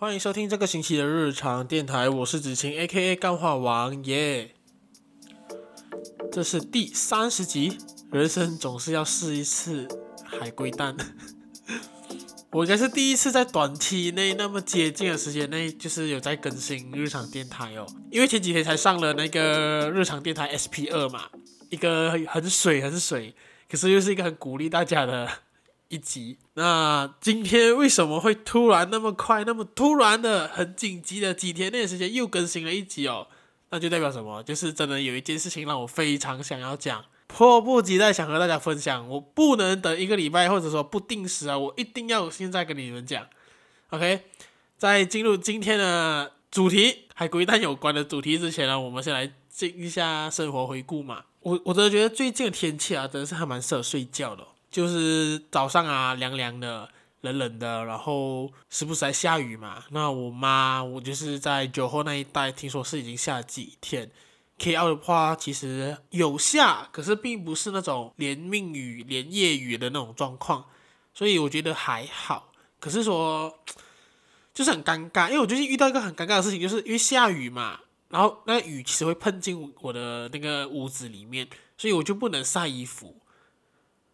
欢迎收听这个星期的日常电台，我是子晴，A.K.A. 干话王耶。这是第三十集，人生总是要试一次海龟蛋。我应该是第一次在短期内那么接近的时间内，就是有在更新日常电台哦。因为前几天才上了那个日常电台 SP 二嘛，一个很水很水，可是又是一个很鼓励大家的。一集，那今天为什么会突然那么快，那么突然的，很紧急的几天内的时间又更新了一集哦？那就代表什么？就是真的有一件事情让我非常想要讲，迫不及待想和大家分享。我不能等一个礼拜，或者说不定时啊，我一定要现在跟你们讲。OK，在进入今天的主题海龟蛋有关的主题之前呢，我们先来进一下生活回顾嘛。我我真的觉得最近的天气啊，真的是还蛮适合睡觉的。就是早上啊，凉凉的，冷冷的，然后时不时还下雨嘛。那我妈，我就是在酒后那一带，听说是已经下几天。KL 的话，其实有下，可是并不是那种连命雨、连夜雨的那种状况，所以我觉得还好。可是说，就是很尴尬，因为我最近遇到一个很尴尬的事情，就是因为下雨嘛，然后那雨其实会喷进我的那个屋子里面，所以我就不能晒衣服。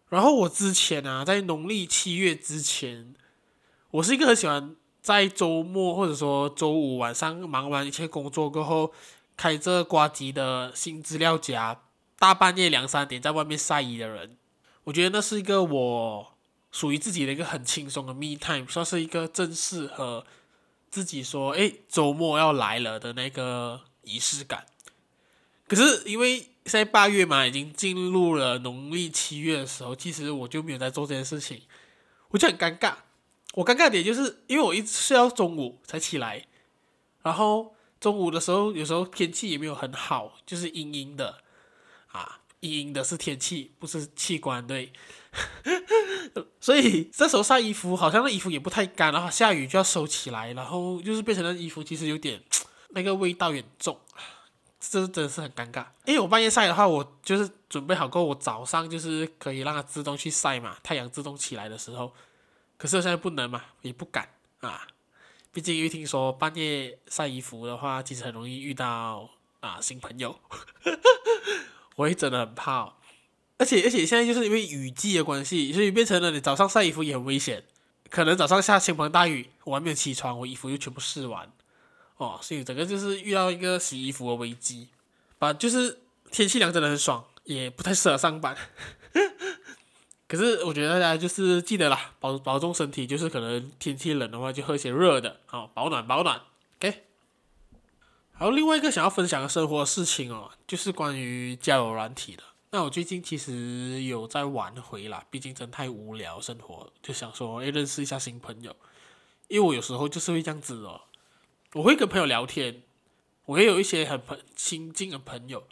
然后我之前啊，在农历七月之前，我是一个很喜欢在周末或者说周五晚上忙完一切工作过后，开着呱吉的新资料夹，大半夜两三点在外面晒衣的人。我觉得那是一个我属于自己的一个很轻松的 me time，算是一个正适合自己说，哎，周末要来了的那个仪式感。可是因为现在八月嘛，已经进入了农历七月的时候，其实我就没有在做这件事情，我就很尴尬。我尴尬点就是因为我一直睡到中午才起来，然后中午的时候有时候天气也没有很好，就是阴阴的啊，阴阴的是天气，不是器官对。所以这时候晒衣服，好像那衣服也不太干，然后下雨就要收起来，然后就是变成那衣服其实有点那个味道也重。这真的是很尴尬，因为我半夜晒的话，我就是准备好过，我早上就是可以让它自动去晒嘛，太阳自动起来的时候，可是我现在不能嘛，也不敢啊，毕竟因为听说半夜晒衣服的话，其实很容易遇到啊新朋友，我也真的很怕哦，而且而且现在就是因为雨季的关系，所以变成了你早上晒衣服也很危险，可能早上下倾盆大雨，我还没有起床，我衣服就全部湿完。哦，所以整个就是遇到一个洗衣服的危机，啊，就是天气凉真的很爽，也不太适合上班。可是我觉得大家就是记得啦，保保重身体，就是可能天气冷的话就喝些热的，好保暖保暖。OK。还有另外一个想要分享的生活事情哦，就是关于交友软体的。那我最近其实有在玩回啦，毕竟真太无聊生活，就想说哎认识一下新朋友，因为我有时候就是会这样子哦。我会跟朋友聊天，我也有一些很朋亲近的朋友，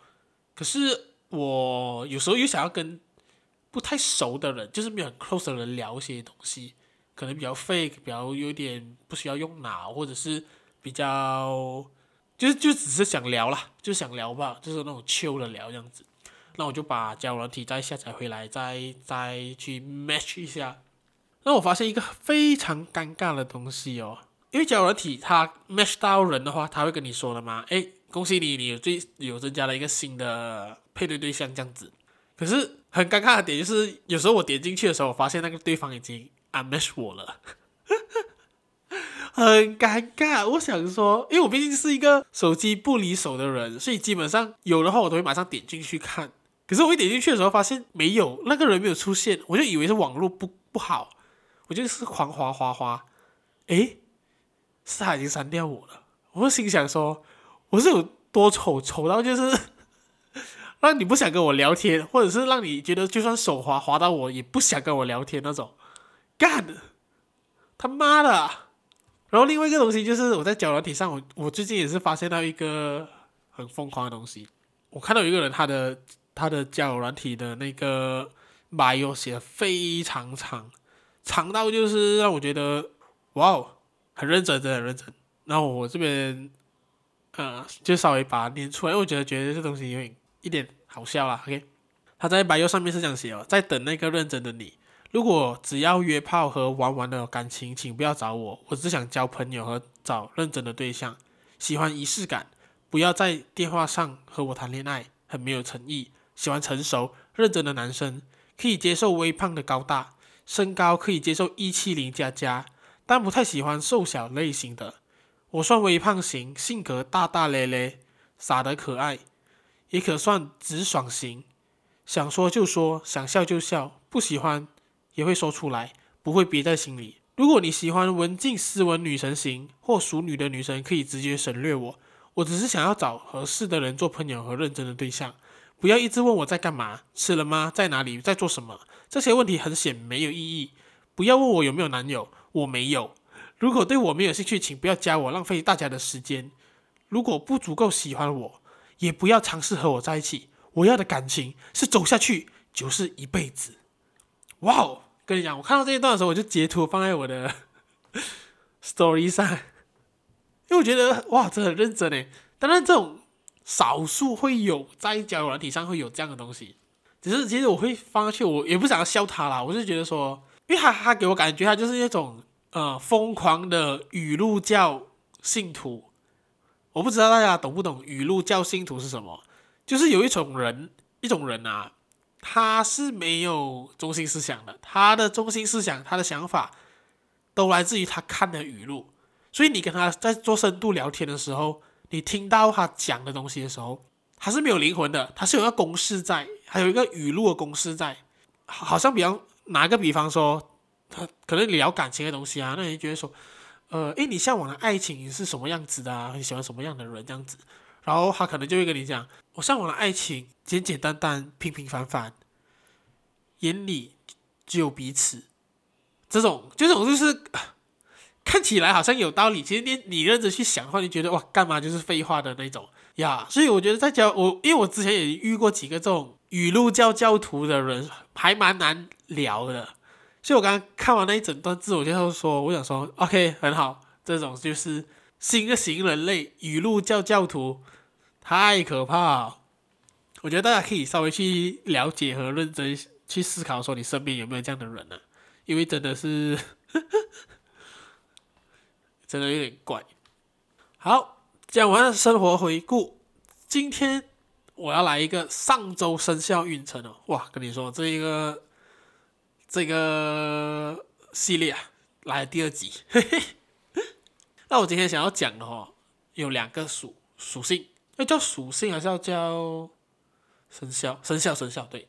可是我有时候又想要跟不太熟的人，就是没有很 close 的人聊一些东西，可能比较 fake，比较有点不需要用脑，或者是比较就是就只是想聊啦，就想聊吧，就是那种 chill 的聊这样子。那我就把交友软体再下载回来，再再去 match 一下。那我发现一个非常尴尬的东西哦。因为交友软体它 match 到人的话，他会跟你说的嘛，诶，恭喜你，你有最有增加了一个新的配对对象这样子。可是很尴尬的点就是，有时候我点进去的时候，我发现那个对方已经 unmatch 我了，很尴尬。我想说，因为我毕竟是一个手机不离手的人，所以基本上有的话我都会马上点进去看。可是我一点进去的时候，发现没有那个人没有出现，我就以为是网络不不好，我就是狂滑滑滑，诶。是他已经删掉我了，我心想说，我是有多丑，丑到就是 让你不想跟我聊天，或者是让你觉得就算手滑滑到我也不想跟我聊天那种，干，他妈的！然后另外一个东西就是我在交友软体上，我我最近也是发现到一个很疯狂的东西，我看到有一个人他的他的交友软体的那个 bio 写的非常长，长到就是让我觉得哇哦。很认真，真的很认真。然后我这边，呃，就稍微把它念出来，因为我觉得觉得这东西有点一点好笑啦。OK，他在白油上面是这样写哦，在等那个认真的你。如果只要约炮和玩玩的感情，请不要找我。我只想交朋友和找认真的对象，喜欢仪式感，不要在电话上和我谈恋爱，很没有诚意。喜欢成熟认真的男生，可以接受微胖的高大，身高可以接受一七零加加，但不太喜欢瘦小类型的。我算微胖型，性格大大咧咧，傻得可爱，也可算直爽型，想说就说，想笑就笑，不喜欢。也会说出来，不会憋在心里。如果你喜欢文静斯文女神型或淑女的女生，可以直接省略我。我只是想要找合适的人做朋友和认真的对象，不要一直问我在干嘛、吃了吗、在哪里、在做什么。这些问题很显没有意义。不要问我有没有男友，我没有。如果对我没有兴趣，请不要加我，浪费大家的时间。如果不足够喜欢我，也不要尝试和我在一起。我要的感情是走下去，就是一辈子。哇哦！跟你讲，我看到这一段的时候，我就截图放在我的 story 上，因为我觉得哇，这很认真诶。当然，这种少数会有在交友软体上会有这样的东西，只是其实我会放上去，我也不想要笑他啦，我就觉得说，因为他他给我感觉他就是那种呃疯狂的语录教信徒。我不知道大家懂不懂语录教信徒是什么？就是有一种人，一种人啊。他是没有中心思想的，他的中心思想，他的想法都来自于他看的语录。所以你跟他在做深度聊天的时候，你听到他讲的东西的时候，他是没有灵魂的，他是有一个公式在，还有一个语录的公式在。好像比方拿个比方说，他可能聊感情的东西啊，那你觉得说，呃，诶，你向往的爱情是什么样子的啊？你喜欢什么样的人这样子？然后他可能就会跟你讲，我向往的爱情简简单单、平平凡凡，眼里只有彼此。这种这种就是 看起来好像有道理，其实你你认真去想的话，你觉得哇，干嘛就是废话的那种呀。所以我觉得在教我，因为我之前也遇过几个这种语录教教徒的人，还蛮难聊的。所以我刚刚看完那一整段自我介绍说，我想说，OK，很好，这种就是新型人类语录教教徒。太可怕！我觉得大家可以稍微去了解和认真去思考，说你身边有没有这样的人呢、因为真的是，真的有点怪。好，讲完了生活回顾，今天我要来一个上周生肖运程哦。哇，跟你说这一个这个系列啊，来第二集。嘿嘿。那我今天想要讲的话，有两个属属性。要叫属性还是要叫生肖？生肖生肖对，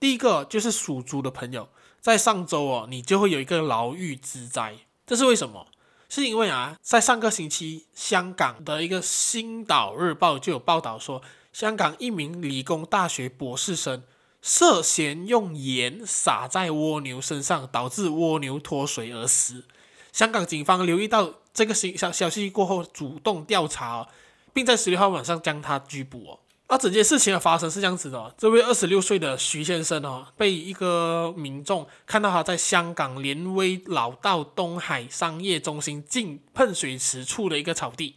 第一个就是属猪的朋友，在上周哦，你就会有一个牢狱之灾。这是为什么？是因为啊，在上个星期，香港的一个《星岛日报》就有报道说，香港一名理工大学博士生涉嫌用盐撒在蜗牛身上，导致蜗牛脱水而死。香港警方留意到这个消消息过后，主动调查。并在十六号晚上将他拘捕哦。而整件事情的发生是这样子的，这位二十六岁的徐先生哦，被一个民众看到他在香港连威老道东海商业中心近喷水池处的一个草地，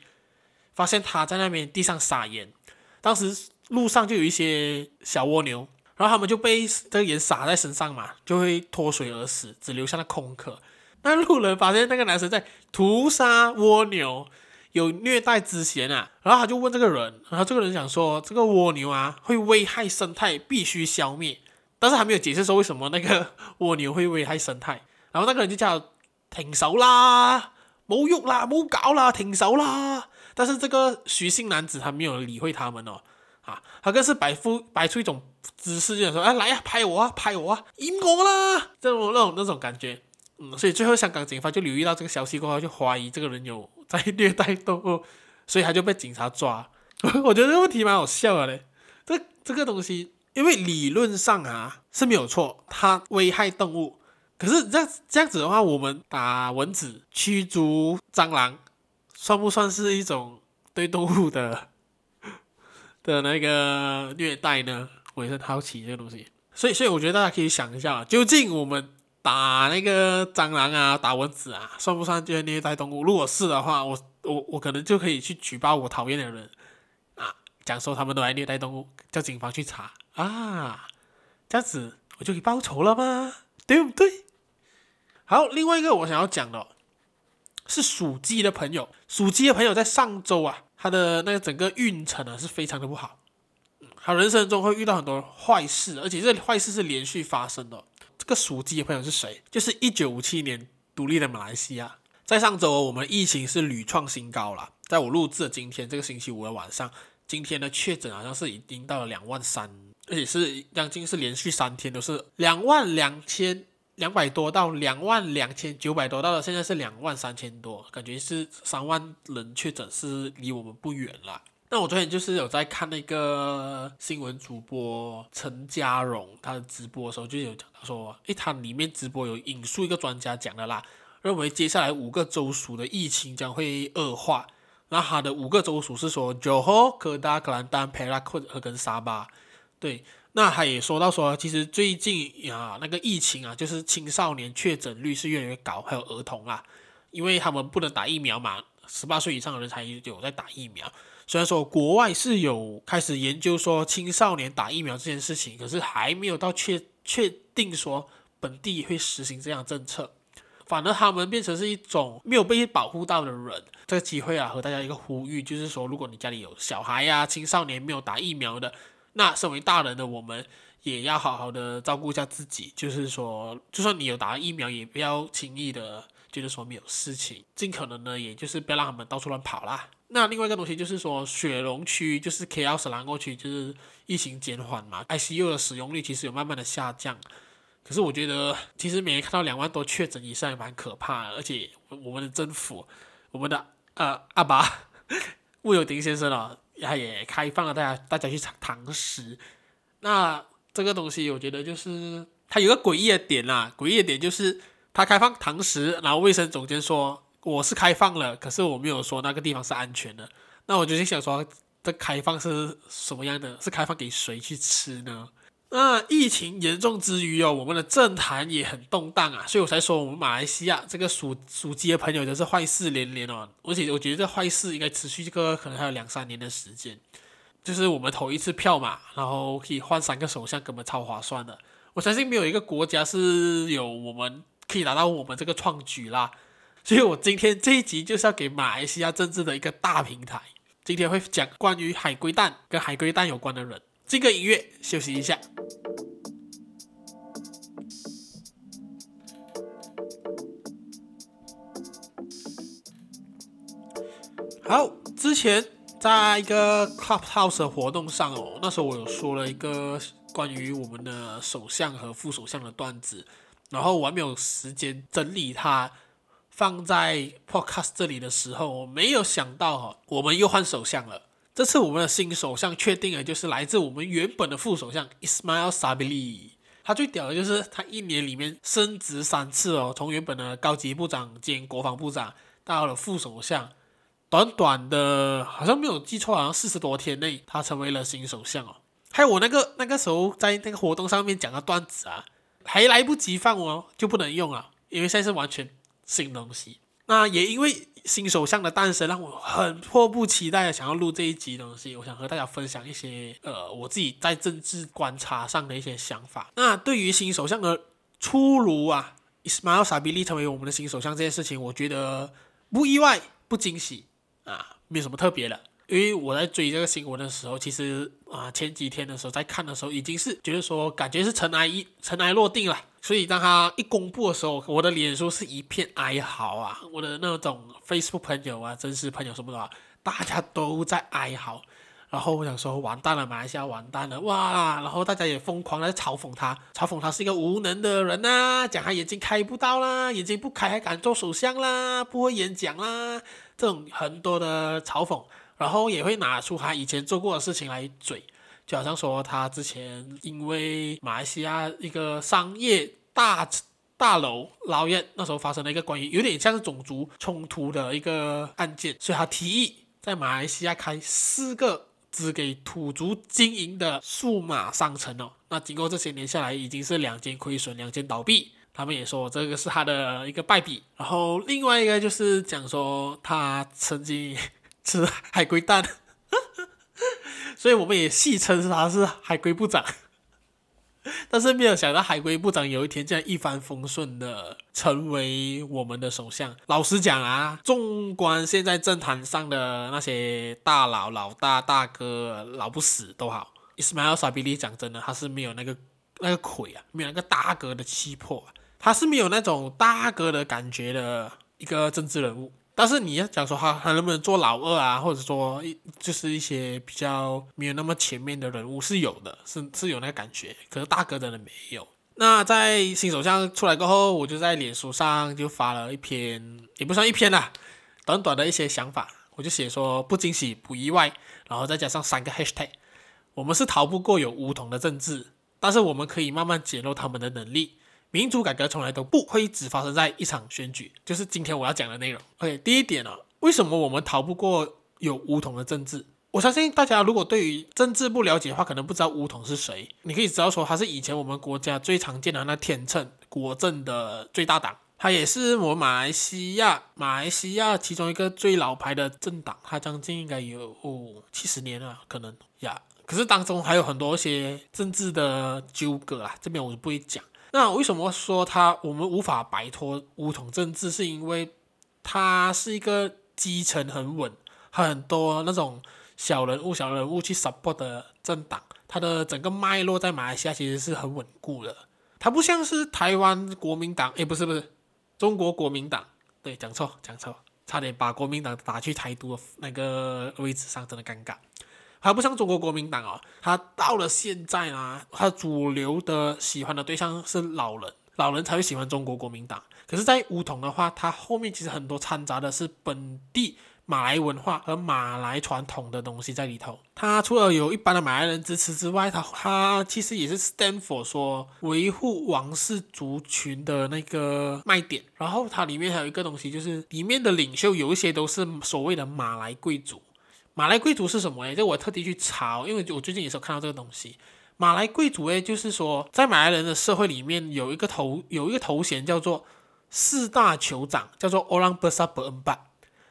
发现他在那边地上撒盐。当时路上就有一些小蜗牛，然后他们就被这个盐洒在身上嘛，就会脱水而死，只留下了空壳。那路人发现那个男生在屠杀蜗牛。有虐待之嫌啊，然后他就问这个人，然后这个人想说，这个蜗牛啊会危害生态，必须消灭，但是还没有解释说为什么那个蜗牛会危害生态，然后那个人就叫停手啦，冇喐啦，冇搞啦，停手啦，但是这个徐姓男子他没有理会他们哦，啊，他更是摆出摆出一种姿势，就想说，哎，来呀，拍我啊，拍我啊，赢我啦，这种那种那种感觉，嗯，所以最后香港警方就留意到这个消息过后，就怀疑这个人有。在虐待动物，所以他就被警察抓。我觉得这个问题蛮好笑的嘞。这这个东西，因为理论上啊是没有错，它危害动物。可是这样这样子的话，我们打蚊子、驱逐蟑螂，算不算是一种对动物的 的那个虐待呢？我也是好奇这个东西。所以，所以我觉得大家可以想一下，究竟我们。打那个蟑螂啊，打蚊子啊，算不算就是虐待动物？如果是的话，我我我可能就可以去举报我讨厌的人啊，讲说他们都来虐待动物，叫警方去查啊，这样子我就可以报仇了吗？对不对？好，另外一个我想要讲的是属鸡的朋友，属鸡的朋友在上周啊，他的那个整个运程啊是非常的不好，他人生中会遇到很多坏事，而且这坏事是连续发生的。这个属鸡的朋友是谁？就是一九五七年独立的马来西亚，在上周我们疫情是屡创新高了，在我录制的今天这个星期五的晚上，今天的确诊好像是已经到了两万三，而且是将近是连续三天都是两万两千。两百多到两万两千九百多，到了现在是两万三千多，感觉是三万人确诊是离我们不远了。那我昨天就是有在看那个新闻主播陈家荣他的直播的时候，就有讲到说，诶，他里面直播有引述一个专家讲的啦，认为接下来五个州属的疫情将会恶化。那他的五个州属是说，Johor、Kedah、Kelantan、Perak 和跟沙巴，对。那他也说到说，其实最近啊，那个疫情啊，就是青少年确诊率是越来越高，还有儿童啊，因为他们不能打疫苗嘛，十八岁以上的人才有在打疫苗。虽然说国外是有开始研究说青少年打疫苗这件事情，可是还没有到确确定说本地会实行这样政策，反而他们变成是一种没有被保护到的人。这个机会啊，和大家一个呼吁，就是说，如果你家里有小孩呀、青少年没有打疫苗的。那身为大人的我们，也要好好的照顾一下自己。就是说，就算你有打疫苗，也不要轻易的觉得说没有事情，尽可能呢，也就是不要让他们到处乱跑啦。那另外一个东西就是说，雪隆区就是 KL 雪兰莪区，就是疫情减缓嘛，ICU 的使用率其实有慢慢的下降。可是我觉得，其实每年看到两万多确诊以上也蛮可怕的，而且我们的政府，我们的呃阿爸慕尤丁先生啊。他也开放了大家大家去尝堂食，那这个东西我觉得就是它有个诡异的点啦，诡异的点就是它开放堂食，然后卫生总监说我是开放了，可是我没有说那个地方是安全的，那我就是想说这开放是什么样的？是开放给谁去吃呢？那疫情严重之余哦，我们的政坛也很动荡啊，所以我才说我们马来西亚这个属属鸡的朋友就是坏事连连哦，而且我觉得这坏事应该持续这个可能还有两三年的时间，就是我们投一次票嘛，然后可以换三个首相，根本超划算的。我相信没有一个国家是有我们可以达到我们这个创举啦，所以我今天这一集就是要给马来西亚政治的一个大平台，今天会讲关于海龟蛋跟海龟蛋有关的人。这个音乐休息一下。好，之前在一个 Clubhouse 的活动上哦，那时候我有说了一个关于我们的首相和副首相的段子，然后我还没有时间整理它放在 Podcast 这里的时候，我没有想到哈，我们又换首相了。这次我们的新首相确定了，就是来自我们原本的副首相 Ismail Sabri。他最屌的就是他一年里面升职三次哦，从原本的高级部长兼国防部长到了副首相，短短的好像没有记错，好像四十多天内他成为了新首相哦。还有我那个那个时候在那个活动上面讲的段子啊，还来不及放哦，就不能用了，因为现在是完全新东西。那也因为。新首相的诞生让我很迫不及待的想要录这一集东西，我想和大家分享一些呃我自己在政治观察上的一些想法。那对于新首相的出炉啊，Ismail Sabri 成为我们的新首相这件事情，我觉得不意外，不惊喜啊，没有什么特别的。因为我在追这个新闻的时候，其实啊前几天的时候在看的时候，已经是觉得说感觉是尘埃一尘埃落定了。所以当他一公布的时候，我的脸书是一片哀嚎啊！我的那种 Facebook 朋友啊、真实朋友什么的啊，大家都在哀嚎。然后我想说，完蛋了，马来西亚完蛋了，哇！然后大家也疯狂的嘲讽他，嘲讽他是一个无能的人呐，讲他眼睛开不到啦，眼睛不开还敢做首相啦，不会演讲啦，这种很多的嘲讽。然后也会拿出他以前做过的事情来嘴。就好像说，他之前因为马来西亚一个商业大大楼劳院那时候发生了一个关于有点像是种族冲突的一个案件，所以他提议在马来西亚开四个只给土族经营的数码商城哦。那经过这些年下来，已经是两间亏损，两间倒闭。他们也说这个是他的一个败笔。然后另外一个就是讲说他曾经吃海龟蛋。所以我们也戏称他是海龟部长。但是没有想到海归部长有一天竟然一帆风顺的成为我们的首相。老实讲啊，纵观现在政坛上的那些大佬、老大、大哥，老不死都好。Ismail Sabri 讲真的，他是没有那个那个魁啊，没有那个大哥的气魄啊，他是没有那种大哥的感觉的一个政治人物。但是你要讲说他他能不能做老二啊，或者说一就是一些比较没有那么前面的人物是有的，是是有那个感觉。可是大哥真的没有。那在新首相出来过后，我就在脸书上就发了一篇，也不算一篇啦，短短的一些想法，我就写说不惊喜不意外，然后再加上三个 hashtag，我们是逃不过有梧桐的政治，但是我们可以慢慢减弱他们的能力。民主改革从来都不会只发生在一场选举，就是今天我要讲的内容。OK，第一点呢、为什么我们逃不过有巫统的政治？我相信大家如果对于政治不了解的话，可能不知道巫统是谁。你可以知道说，他是以前我们国家最常见的那天秤国阵的最大党，他也是我马来西亚马来西亚其中一个最老牌的政党，他将近应该有哦七十年了，可能呀。可是当中还有很多一些政治的纠葛啊，这边我就不会讲。那为什么说他我们无法摆脱乌统政治？是因为他是一个基层很稳，很多那种小人物、小人物去 support 的政党，它的整个脉络在马来西亚其实是很稳固的。它不像是台湾国民党，诶，不是不是，中国国民党，对，讲错讲错，差点把国民党打去台独的那个位置上，真的尴尬。还不像中国国民党哦，他到了现在啊，他主流的喜欢的对象是老人，老人才会喜欢中国国民党。可是，在巫统的话，他后面其实很多掺杂的是本地马来文化和马来传统的东西在里头。他除了有一般的马来人支持之外，他他其实也是 stand for 说维护王室族群的那个卖点。然后它里面还有一个东西，就是里面的领袖有一些都是所谓的马来贵族。马来贵族是什么诶？这我特地去查，因为我最近也是有看到这个东西。马来贵族诶，就是说在马来人的社会里面有一个头有一个头衔叫做四大酋长，叫做 Orang Besar Berempat。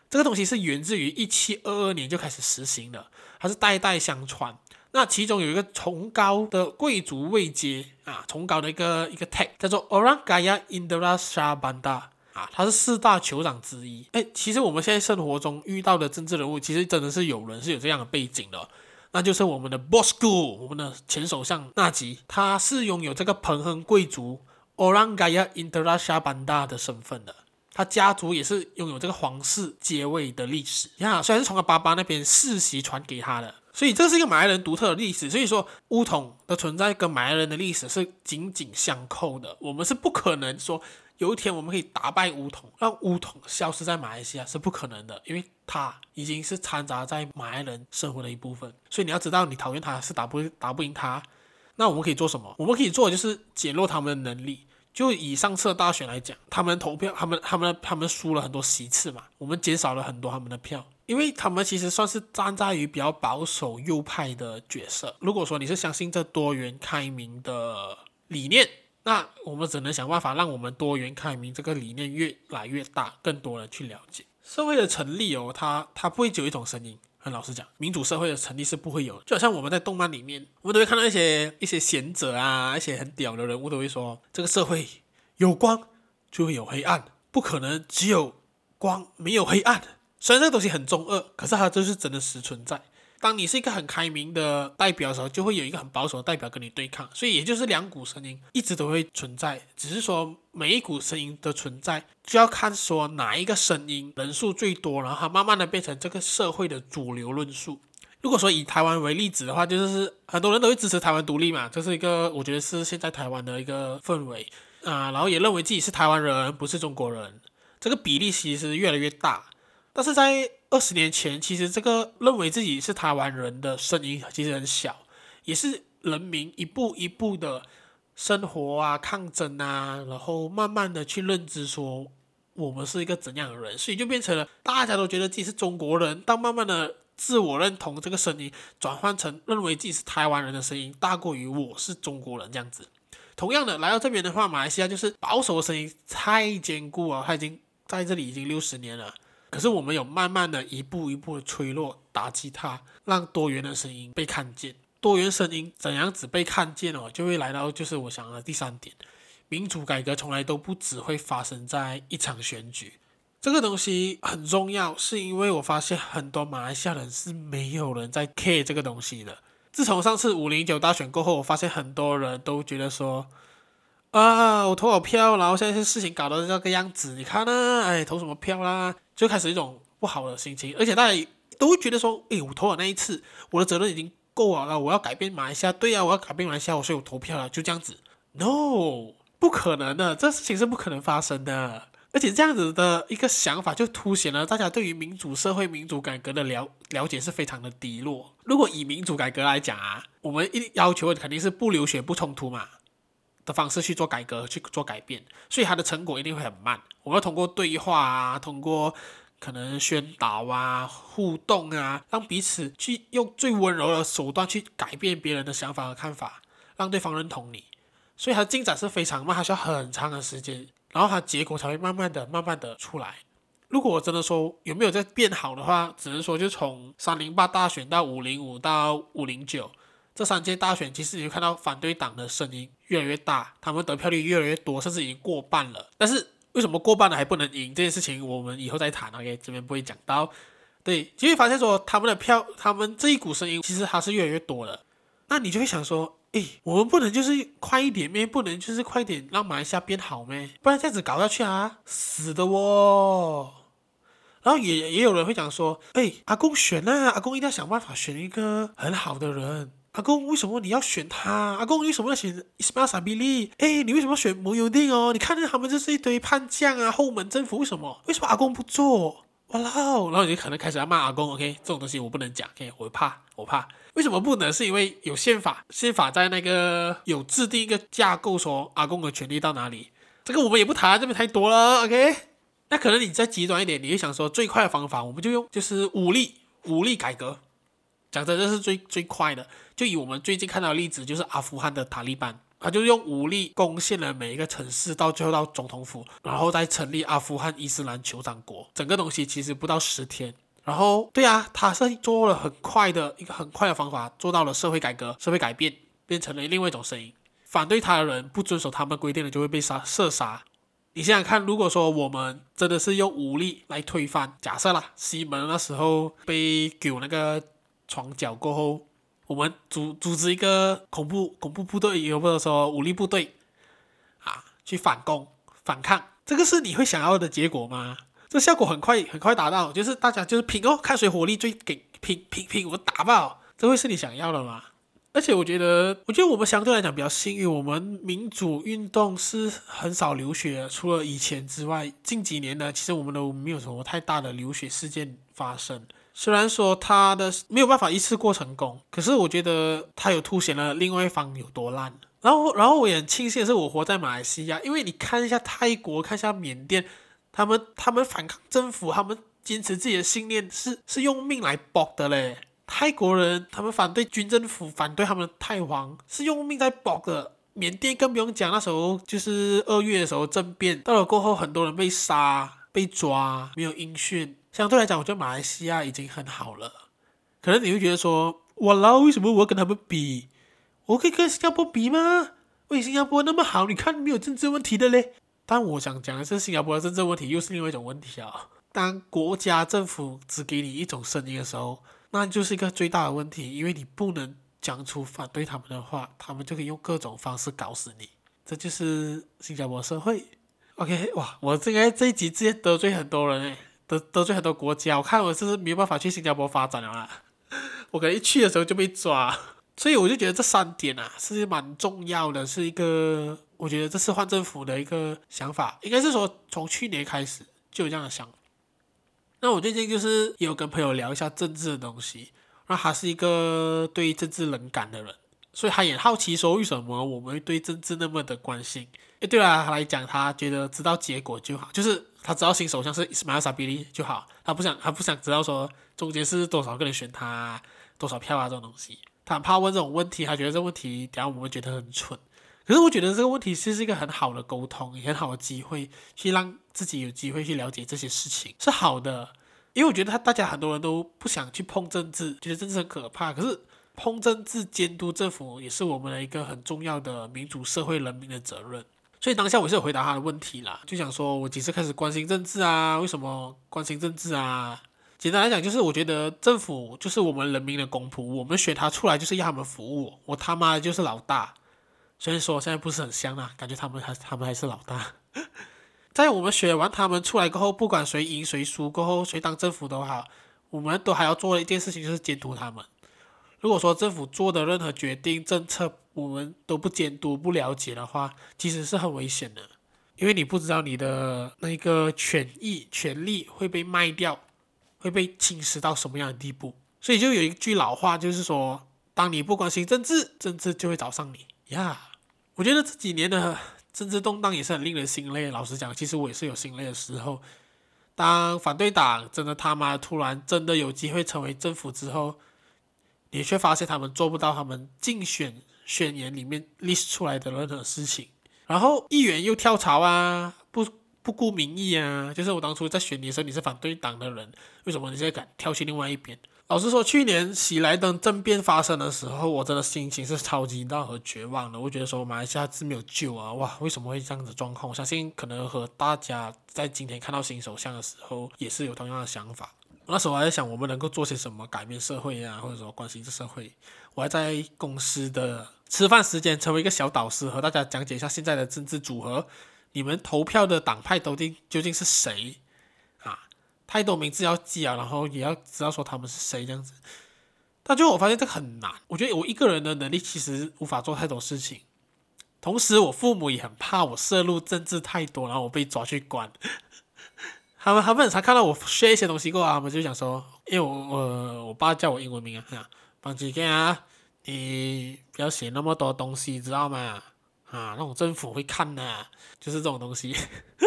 这个东西是源自于一七二二年就开始实行的，它是代代相传。那其中有一个崇高的贵族位阶啊，崇高的一个一个 tag 叫做 Orang Kaya Indra s h a Banda。啊，他是四大酋长之一。哎，其实我们现在生活中遇到的政治人物，其实真的是有人是有这样的背景的，那就是我们的 Bosku，我们的前首相纳吉，他是拥有这个彭亨贵族 Orangaya Indrasha Banda 的身份的，他家族也是拥有这个皇室阶位的历史。你看，虽然是从他爸爸那边世袭传给他的，所以这是一个马来人独特的历史。所以说，巫统的存在跟马来人的历史是紧紧相扣的，我们是不可能说。有一天我们可以打败巫统，让巫统消失在马来西亚是不可能的，因为他已经是掺杂在马来人生活的一部分。所以你要知道，你讨厌他是打不打不赢他。那我们可以做什么？我们可以做的就是减弱他们的能力。就以上次大选来讲，他们投票，他们他们他们输了很多席次嘛，我们减少了很多他们的票，因为他们其实算是站在于比较保守右派的角色。如果说你是相信这多元开明的理念。那我们只能想办法让我们多元开明这个理念越来越大，更多人去了解社会的成立哦，它它不会只有一种声音。很老实讲，民主社会的成立是不会有，就好像我们在动漫里面，我们都会看到一些一些贤者啊，一些很屌的人物都会说，这个社会有光就会有黑暗，不可能只有光没有黑暗。虽然这个东西很中二，可是它就是真的实存在。当你是一个很开明的代表的时候，就会有一个很保守的代表跟你对抗，所以也就是两股声音一直都会存在，只是说每一股声音的存在就要看说哪一个声音人数最多，然后它慢慢的变成这个社会的主流论述。如果说以台湾为例子的话，就是很多人都会支持台湾独立嘛，这是一个我觉得是现在台湾的一个氛围。啊，然后也认为自己是台湾人，不是中国人，这个比例其实越来越大，但是在二十年前，其实这个认为自己是台湾人的声音其实很小，也是人民一步一步的生活啊、抗争啊，然后慢慢的去认知说我们是一个怎样的人，所以就变成了大家都觉得自己是中国人，但慢慢的自我认同这个声音转换成认为自己是台湾人的声音大过于我是中国人这样子。同样的，来到这边的话，马来西亚就是保守的声音太坚固了，他已经在这里已经六十年了。可是我们有慢慢的一步一步的脆弱，打击它，让多元的声音被看见。多元声音怎样子被看见哦，就会来到就是我想的第三点，民主改革从来都不只会发生在一场选举。这个东西很重要，是因为我发现很多马来西亚人是没有人在 care 这个东西的。自从上次五零九大选过后，我发现很多人都觉得说，啊，我投好票，然后现在事情搞得这个样子，你看呢？哎，投什么票啦？就开始一种不好的心情，而且大家都会觉得说，哎，我投了那一次，我的责任已经够好了，我要改变马来西亚，对呀，我要改变马来西亚，所以我投票了，就这样子。No，不可能的，这事情是不可能发生的。而且这样子的一个想法，就凸显了大家对于民主社会、民主改革的了了解是非常的低落。如果以民主改革来讲啊，我们一要求的肯定是不流血、不冲突嘛的方式去做改革、去做改变，所以它的成果一定会很慢。我们要通过对话啊，通过可能宣导啊、互动啊，让彼此去用最温柔的手段去改变别人的想法和看法，让对方认同你。所以它的进展是非常慢，还需要很长的时间。然后它结果才会慢慢的、慢慢的出来。如果我真的说有没有在变好的话，只能说就从三零八大选到五零五到五零九这三届大选，其实你会看到反对党的声音越来越大，他们得票率越来越多，甚至已经过半了。但是为什么过半了还不能赢这件事情，我们以后再谈。OK，这边不会讲到。对，就会发现说他们的票，他们这一股声音其实还是越来越多了。那你就会想说。诶，我们不能就是快一点咩？不能就是快点让马来西亚变好咩？不然这样子搞下去啊，死的哦。然后也也有人会讲说，诶，阿公选啊，阿公一定要想办法选一个很好的人。阿公为什么你要选他？阿公为什么要选伊斯马萨比利？诶，你为什么要选慕尤定哦？你看他们就是一堆叛将啊，后门政府为什么？为什么阿公不做？哇啦，然后你就可能开始要骂阿公，OK？这种东西我不能讲，OK？我怕，我怕。为什么不能？是因为有宪法，宪法在那个有制定一个架构，说阿公的权利到哪里。这个我们也不谈，这边太多了，OK？那可能你再极端一点，你会想说最快的方法，我们就用就是武力，武力改革。讲真，这是最最快的。就以我们最近看到的例子，就是阿富汗的塔利班，他就用武力攻陷了每一个城市，到最后到总统府，然后再成立阿富汗伊斯兰酋长国。整个东西其实不到十天。然后，对啊，他是做了很快的一个很快的方法，做到了社会改革、社会改变，变成了另外一种声音。反对他的人不遵守他们规定的，就会被杀射杀。你想想看，如果说我们真的是用武力来推翻，假设啦，西门那时候被给那个床脚过后，我们组组织一个恐怖恐怖部队，有没有说武力部队啊，去反攻反抗，这个是你会想要的结果吗？这效果很快，很快达到，就是大家就是拼哦，看谁火力最给拼拼拼，我打爆，这会是你想要的吗？而且我觉得，我觉得我们相对来讲比较幸运，我们民主运动是很少流血，除了以前之外，近几年呢，其实我们都没有什么太大的流血事件发生。虽然说他的没有办法一次过成功，可是我觉得他有凸显了另外一方有多烂。然后，然后我也很庆幸是，我活在马来西亚，因为你看一下泰国，看一下缅甸。他们他们反抗政府，他们坚持自己的信念，是是用命来搏的嘞。泰国人他们反对军政府，反对他们的泰皇，是用命在搏的。缅甸更不用讲，那时候就是二月的时候政变，到了过后很多人被杀被抓，没有音讯。相对来讲，我觉得马来西亚已经很好了。可能你会觉得说，哇啦，为什么我要跟他们比？我可以跟新加坡比吗？为新加坡那么好，你看没有政治问题的嘞。但我想讲的是，新加坡的政治问题又是另外一种问题啊。当国家政府只给你一种声音的时候，那就是一个最大的问题，因为你不能讲出反对他们的话，他们就可以用各种方式搞死你。这就是新加坡社会。OK，哇，我这个这一集直接得罪很多人诶，得得罪很多国家。我看我是不是没有办法去新加坡发展了啦。我可能一去的时候就被抓，所以我就觉得这三点啊是蛮重要的，是一个。我觉得这是换政府的一个想法，应该是说从去年开始就有这样的想法。那我最近就是也有跟朋友聊一下政治的东西，那他是一个对政治冷感的人，所以他也好奇说为什么我们会对政治那么的关心？诶，对啊，他来讲，他觉得知道结果就好，就是他知道新首相是伊斯马尔萨比利就好，他不想他不想知道说中间是多少个人选他，多少票啊这种东西，他很怕问这种问题，他觉得这问题等下我们会觉得很蠢。可是我觉得这个问题其实是一个很好的沟通，也很好的机会，去让自己有机会去了解这些事情是好的。因为我觉得他大家很多人都不想去碰政治，觉得政治很可怕。可是碰政治、监督政府，也是我们的一个很重要的民主社会人民的责任。所以当下我是有回答他的问题啦，就想说我几时开始关心政治啊？为什么关心政治啊？简单来讲，就是我觉得政府就是我们人民的公仆，我们选他出来就是要他们服务我，他妈的就是老大。虽然说现在不是很香啊，感觉他们还他们还是老大。在我们选完他们出来过后，不管谁赢谁输过后，谁当政府都好，我们都还要做一件事情，就是监督他们。如果说政府做的任何决定政策，我们都不监督、不了解的话，其实是很危险的，因为你不知道你的那个权益、权利会被卖掉，会被侵蚀到什么样的地步。所以就有一句老话，就是说，当你不关心政治，政治就会找上你呀。我觉得这几年的政治动荡也是很令人心累。老实讲，其实我也是有心累的时候。当反对党真的他妈突然真的有机会成为政府之后，你却发现他们做不到他们竞选宣言里面 list 出来的任何事情，然后议员又跳槽啊，不不顾民意啊，就是我当初在选你的时候，你是反对党的人，为什么你现在敢跳去另外一边？老实说，去年喜来登政变发生的时候，我真的心情是超级大和绝望的。我觉得说马来西亚是没有救啊！哇，为什么会这样子状况？我相信可能和大家在今天看到新首相的时候，也是有同样的想法。那时候还在想，我们能够做些什么改变社会啊，或者说关心这社会。我还在公司的吃饭时间成为一个小导师，和大家讲解一下现在的政治组合。你们投票的党派究竟究竟是谁啊？太多名字要记啊，然后也要知道说他们是谁这样子。但最后我发现这很难。我觉得我一个人的能力其实无法做太多事情。同时，我父母也很怕我涉入政治太多，然后我被抓去关。他们他们很常看到我学一些东西过啊，他们就想说，因为我我我爸叫我英文名啊，帮几个啊，你不要写那么多东西，知道吗？啊，那种政府会看的，就是这种东西。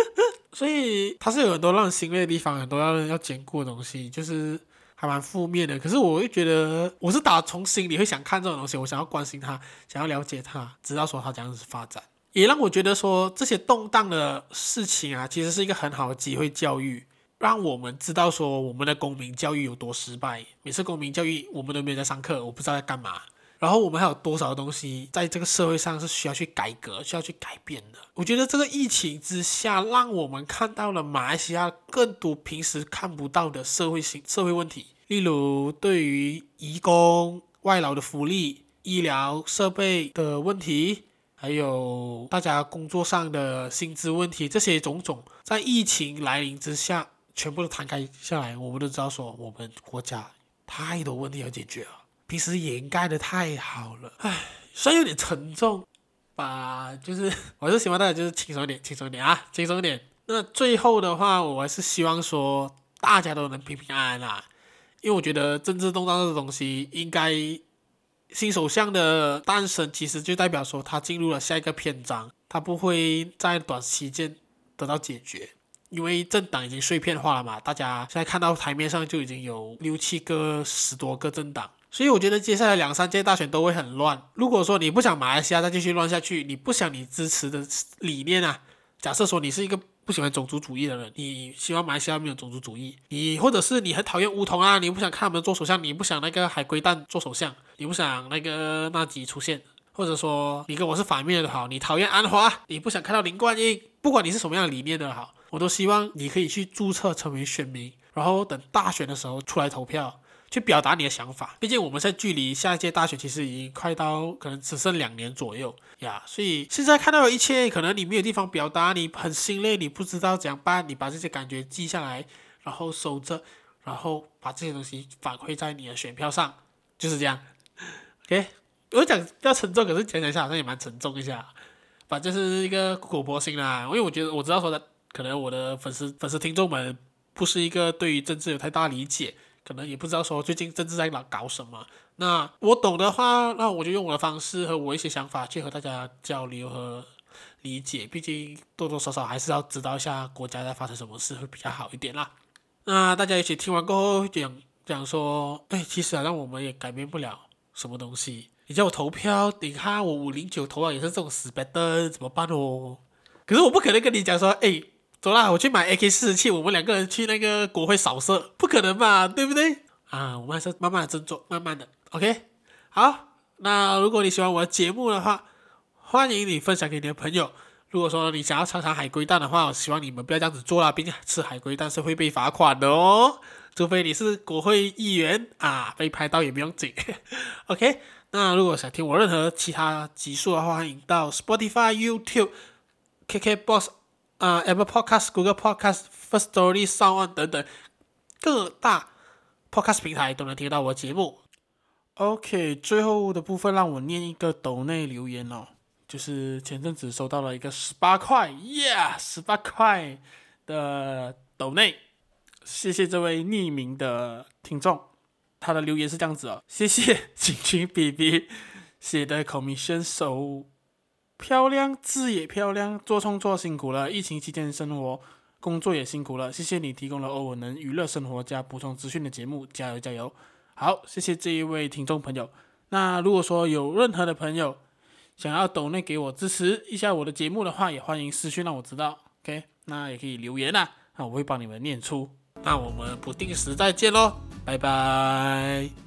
所以他是有很多让人欣慰的地方，很多要要兼顾的东西，就是还蛮负面的。可是我会觉得，我是打从心里会想看这种东西，我想要关心他，想要了解他，知道说他这样子发展。也让我觉得说，这些动荡的事情啊，其实是一个很好的机会教育，让我们知道说我们的公民教育有多失败。每次公民教育我们都没有在上课，我不知道在干嘛。然后我们还有多少东西在这个社会上是需要去改革、需要去改变的？我觉得这个疫情之下，让我们看到了马来西亚更多平时看不到的社会性社会问题，例如对于移工、外劳的福利、医疗设备的问题。还有大家工作上的薪资问题，这些种种，在疫情来临之下，全部都摊开下来，我们都知道说，我们国家太多问题要解决了，平时掩盖的太好了，唉，虽然有点沉重吧，就是 我是希望大家就是轻松一点，轻松一点啊，轻松一点。那最后的话，我还是希望说大家都能平平安安啦，因为我觉得政治动荡这东西应该。新首相的诞生，其实就代表说他进入了下一个篇章，他不会在短期间得到解决，因为政党已经碎片化了嘛。大家现在看到台面上就已经有六七个、十多个政党，所以我觉得接下来两三届大选都会很乱。如果说你不想马来西亚再继续乱下去，你不想你支持的理念啊，假设说你是一个。不喜欢种族主义的人，你希望马来西亚没有种族主义，你或者是你很讨厌巫统啊，你不想看他们做首相，你不想那个海龟蛋做首相，你不想那个纳吉出现，或者说你跟我是反面的好，你讨厌安华，你不想看到林冠英，不管你是什么样的理念的好，我都希望你可以去注册成为选民，然后等大选的时候出来投票。去表达你的想法，毕竟我们在距离下一届大选其实已经快到可能只剩两年左右呀，所以现在看到的一切，可能你没有地方表达，你很心累，你不知道怎样办，你把这些感觉记下来，然后收着，然后把这些东西反馈在你的选票上，就是这样。OK，我讲比较沉重，可是讲讲一下好像也蛮沉重一下，反正是一个苦口婆心啦，因为我觉得我知道说的，可能我的粉丝粉丝听众们不是一个对于政治有太大理解。可能也不知道说最近政治在搞搞什么，那我懂的话，那我就用我的方式和我一些想法去和大家交流和理解。毕竟多多少少还是要知道一下国家在发生什么事会比较好一点啦。那大家一起听完过后讲讲说，哎，其实好像我们也改变不了什么东西。你叫我投票，你看我五零九投了也是这种死白灯，怎么办哦？可是我不可能跟你讲说，哎。走啦，我去买 AK 四十七，我们两个人去那个国会扫射，不可能吧？对不对？啊，我们还是慢慢的振作，慢慢的，OK。好，那如果你喜欢我的节目的话，欢迎你分享给你的朋友。如果说你想要尝尝海龟蛋的话，我希望你们不要这样子做啦，毕竟吃海龟蛋是会被罚款的哦。除非你是国会议员啊，被拍到也不用紧。OK，那如果想听我任何其他集数的话，欢迎到 Spotify、YouTube、KKBox 啊、Apple Podcast、Google Podcast、First Story、Sound 等等各大 Podcast 平台都能听到我节目。OK，最后的部分让我念一个抖内留言哦。就是前阵子收到了一个十八块，耶，十八块的抖内，谢谢这位匿名的听众，他的留言是这样子哦，谢谢景群 BB 写的 commission 手漂亮，字也漂亮，做创作辛苦了，疫情期间生活工作也辛苦了，谢谢你提供了我能娱乐生活加补充资讯的节目，加油加油，好，谢谢这一位听众朋友，那如果说有任何的朋友。想要抖内给我支持一下我的节目的话，也欢迎私讯让我知道。OK，那也可以留言啊，那我会帮你们念出。那我们不定时再见喽，拜拜。